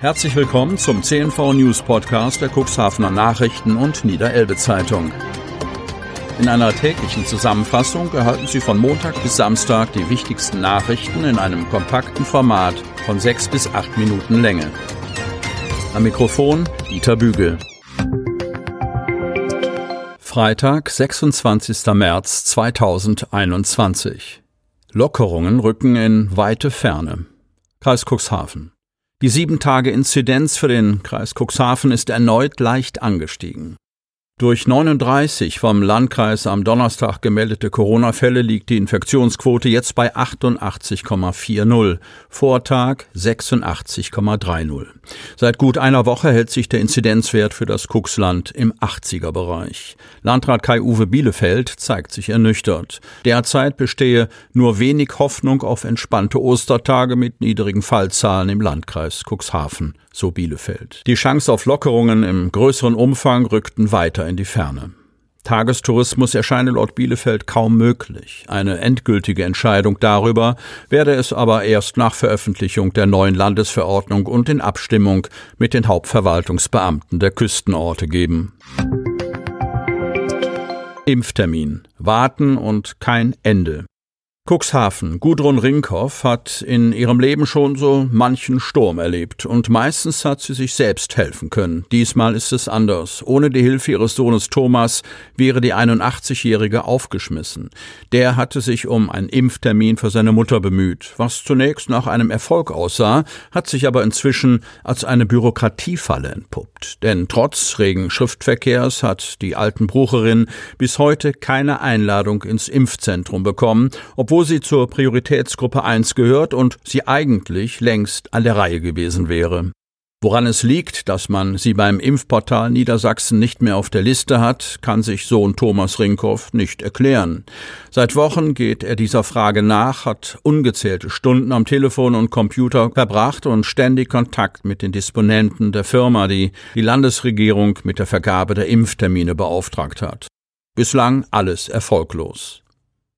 Herzlich willkommen zum CNV News Podcast der Cuxhavener Nachrichten und Niederelbe Zeitung. In einer täglichen Zusammenfassung erhalten Sie von Montag bis Samstag die wichtigsten Nachrichten in einem kompakten Format von sechs bis acht Minuten Länge. Am Mikrofon Dieter Bügel. Freitag, 26. März 2021. Lockerungen rücken in weite Ferne. Kreis Cuxhaven. Die Sieben-Tage-Inzidenz für den Kreis Cuxhaven ist erneut leicht angestiegen. Durch 39 vom Landkreis am Donnerstag gemeldete Corona-Fälle liegt die Infektionsquote jetzt bei 88,40, Vortag 86,30. Seit gut einer Woche hält sich der Inzidenzwert für das Cuxland im 80er-Bereich. Landrat Kai-Uwe Bielefeld zeigt sich ernüchtert. Derzeit bestehe nur wenig Hoffnung auf entspannte Ostertage mit niedrigen Fallzahlen im Landkreis Cuxhaven so Bielefeld. Die Chance auf Lockerungen im größeren Umfang rückten weiter in die Ferne. Tagestourismus erscheine laut Bielefeld kaum möglich. Eine endgültige Entscheidung darüber werde es aber erst nach Veröffentlichung der neuen Landesverordnung und in Abstimmung mit den Hauptverwaltungsbeamten der Küstenorte geben. Impftermin. Warten und kein Ende. Cuxhaven. Gudrun Rinkhoff hat in ihrem Leben schon so manchen Sturm erlebt und meistens hat sie sich selbst helfen können. Diesmal ist es anders. Ohne die Hilfe ihres Sohnes Thomas wäre die 81-Jährige aufgeschmissen. Der hatte sich um einen Impftermin für seine Mutter bemüht. Was zunächst nach einem Erfolg aussah, hat sich aber inzwischen als eine Bürokratiefalle entpuppt. Denn trotz regen Schriftverkehrs hat die Altenbrucherin bis heute keine Einladung ins Impfzentrum bekommen, obwohl obwohl sie zur Prioritätsgruppe 1 gehört und sie eigentlich längst an der Reihe gewesen wäre. Woran es liegt, dass man sie beim Impfportal Niedersachsen nicht mehr auf der Liste hat, kann sich Sohn Thomas Rinkhoff nicht erklären. Seit Wochen geht er dieser Frage nach, hat ungezählte Stunden am Telefon und Computer verbracht und ständig Kontakt mit den Disponenten der Firma, die die Landesregierung mit der Vergabe der Impftermine beauftragt hat. Bislang alles erfolglos.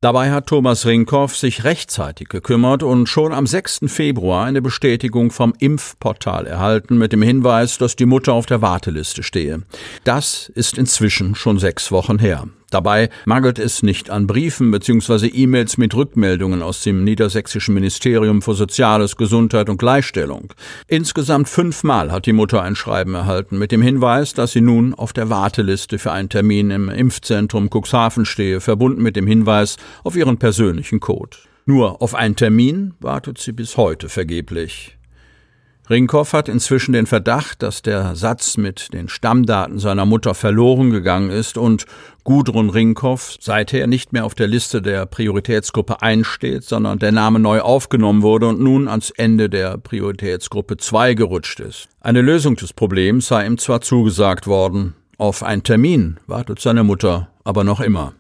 Dabei hat Thomas Rinkhoff sich rechtzeitig gekümmert und schon am 6. Februar eine Bestätigung vom Impfportal erhalten mit dem Hinweis, dass die Mutter auf der Warteliste stehe. Das ist inzwischen schon sechs Wochen her. Dabei mangelt es nicht an Briefen bzw. E-Mails mit Rückmeldungen aus dem Niedersächsischen Ministerium für Soziales, Gesundheit und Gleichstellung. Insgesamt fünfmal hat die Mutter ein Schreiben erhalten mit dem Hinweis, dass sie nun auf der Warteliste für einen Termin im Impfzentrum Cuxhaven stehe, verbunden mit dem Hinweis auf ihren persönlichen Code. Nur auf einen Termin wartet sie bis heute vergeblich. Rinkhoff hat inzwischen den Verdacht, dass der Satz mit den Stammdaten seiner Mutter verloren gegangen ist und Gudrun Rinkhoff seither nicht mehr auf der Liste der Prioritätsgruppe 1 steht, sondern der Name neu aufgenommen wurde und nun ans Ende der Prioritätsgruppe 2 gerutscht ist. Eine Lösung des Problems sei ihm zwar zugesagt worden, auf einen Termin wartet seine Mutter aber noch immer.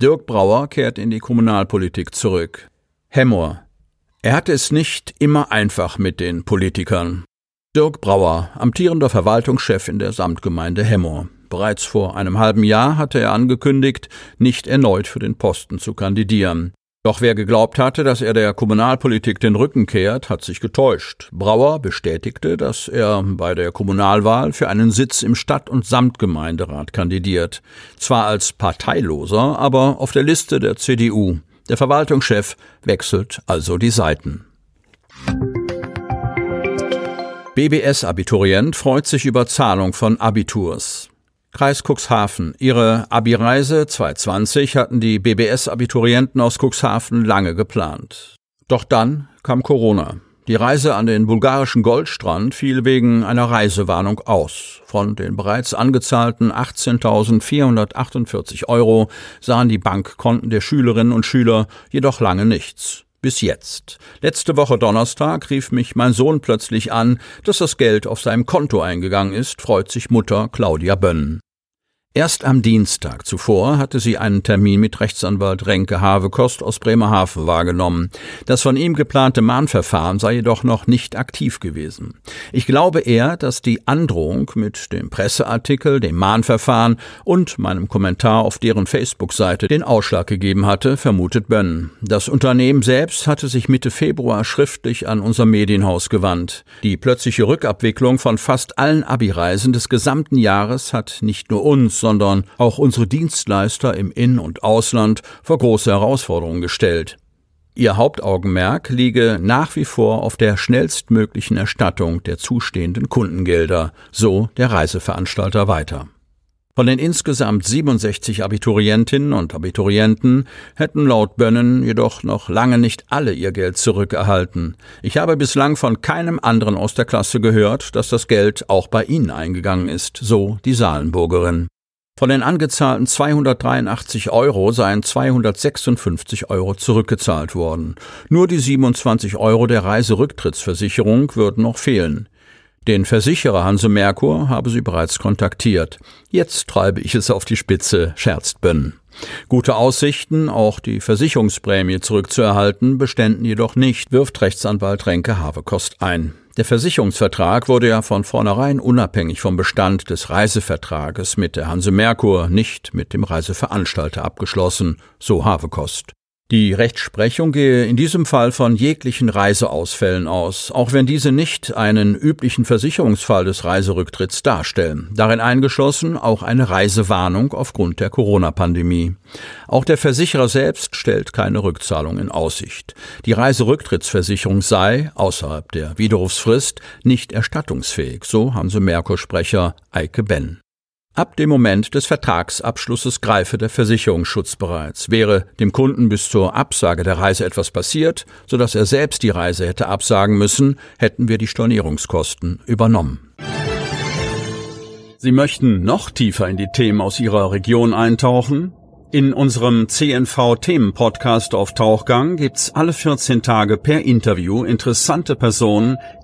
Dirk Brauer kehrt in die Kommunalpolitik zurück. Hemmer. Er hatte es nicht immer einfach mit den Politikern. Dirk Brauer, amtierender Verwaltungschef in der Samtgemeinde Hemmer. Bereits vor einem halben Jahr hatte er angekündigt, nicht erneut für den Posten zu kandidieren. Doch wer geglaubt hatte, dass er der Kommunalpolitik den Rücken kehrt, hat sich getäuscht. Brauer bestätigte, dass er bei der Kommunalwahl für einen Sitz im Stadt- und Samtgemeinderat kandidiert. Zwar als Parteiloser, aber auf der Liste der CDU. Der Verwaltungschef wechselt also die Seiten. BBS-Abiturient freut sich über Zahlung von Abiturs. Kreis Cuxhaven. Ihre Abi-Reise 2020 hatten die BBS-Abiturienten aus Cuxhaven lange geplant. Doch dann kam Corona. Die Reise an den bulgarischen Goldstrand fiel wegen einer Reisewarnung aus. Von den bereits angezahlten 18.448 Euro sahen die Bankkonten der Schülerinnen und Schüler jedoch lange nichts. Bis jetzt. Letzte Woche Donnerstag rief mich mein Sohn plötzlich an, dass das Geld auf seinem Konto eingegangen ist, freut sich Mutter Claudia Bönn. Erst am Dienstag zuvor hatte sie einen Termin mit Rechtsanwalt Renke Havekost aus Bremerhaven wahrgenommen. Das von ihm geplante Mahnverfahren sei jedoch noch nicht aktiv gewesen. Ich glaube eher, dass die Androhung mit dem Presseartikel, dem Mahnverfahren und meinem Kommentar auf deren Facebook-Seite den Ausschlag gegeben hatte, vermutet Bönn. Das Unternehmen selbst hatte sich Mitte Februar schriftlich an unser Medienhaus gewandt. Die plötzliche Rückabwicklung von fast allen Abi-Reisen des gesamten Jahres hat nicht nur uns, sondern auch unsere Dienstleister im In- und Ausland vor große Herausforderungen gestellt. Ihr Hauptaugenmerk liege nach wie vor auf der schnellstmöglichen Erstattung der zustehenden Kundengelder, so der Reiseveranstalter weiter. Von den insgesamt 67 Abiturientinnen und Abiturienten hätten laut Bönnen jedoch noch lange nicht alle ihr Geld zurückerhalten. Ich habe bislang von keinem anderen aus der Klasse gehört, dass das Geld auch bei ihnen eingegangen ist, so die Salenburgerin. Von den angezahlten 283 Euro seien 256 Euro zurückgezahlt worden. Nur die 27 Euro der Reiserücktrittsversicherung würden noch fehlen. Den Versicherer Hanse Merkur habe sie bereits kontaktiert. Jetzt treibe ich es auf die Spitze, scherzt Bönn. Gute Aussichten, auch die Versicherungsprämie zurückzuerhalten, beständen jedoch nicht, wirft Rechtsanwalt Renke Havekost ein. Der Versicherungsvertrag wurde ja von vornherein unabhängig vom Bestand des Reisevertrages mit der Hanse Merkur, nicht mit dem Reiseveranstalter abgeschlossen, so Havekost. Die Rechtsprechung gehe in diesem Fall von jeglichen Reiseausfällen aus, auch wenn diese nicht einen üblichen Versicherungsfall des Reiserücktritts darstellen, darin eingeschlossen auch eine Reisewarnung aufgrund der Corona-Pandemie. Auch der Versicherer selbst stellt keine Rückzahlung in Aussicht. Die Reiserücktrittsversicherung sei, außerhalb der Widerrufsfrist, nicht erstattungsfähig, so Hanse Merkur-Sprecher Eike Benn. Ab dem Moment des Vertragsabschlusses greife der Versicherungsschutz bereits. Wäre dem Kunden bis zur Absage der Reise etwas passiert, sodass er selbst die Reise hätte absagen müssen, hätten wir die Stornierungskosten übernommen. Sie möchten noch tiefer in die Themen aus Ihrer Region eintauchen? In unserem CNV-Themen-Podcast auf Tauchgang gibt's alle 14 Tage per Interview interessante Personen,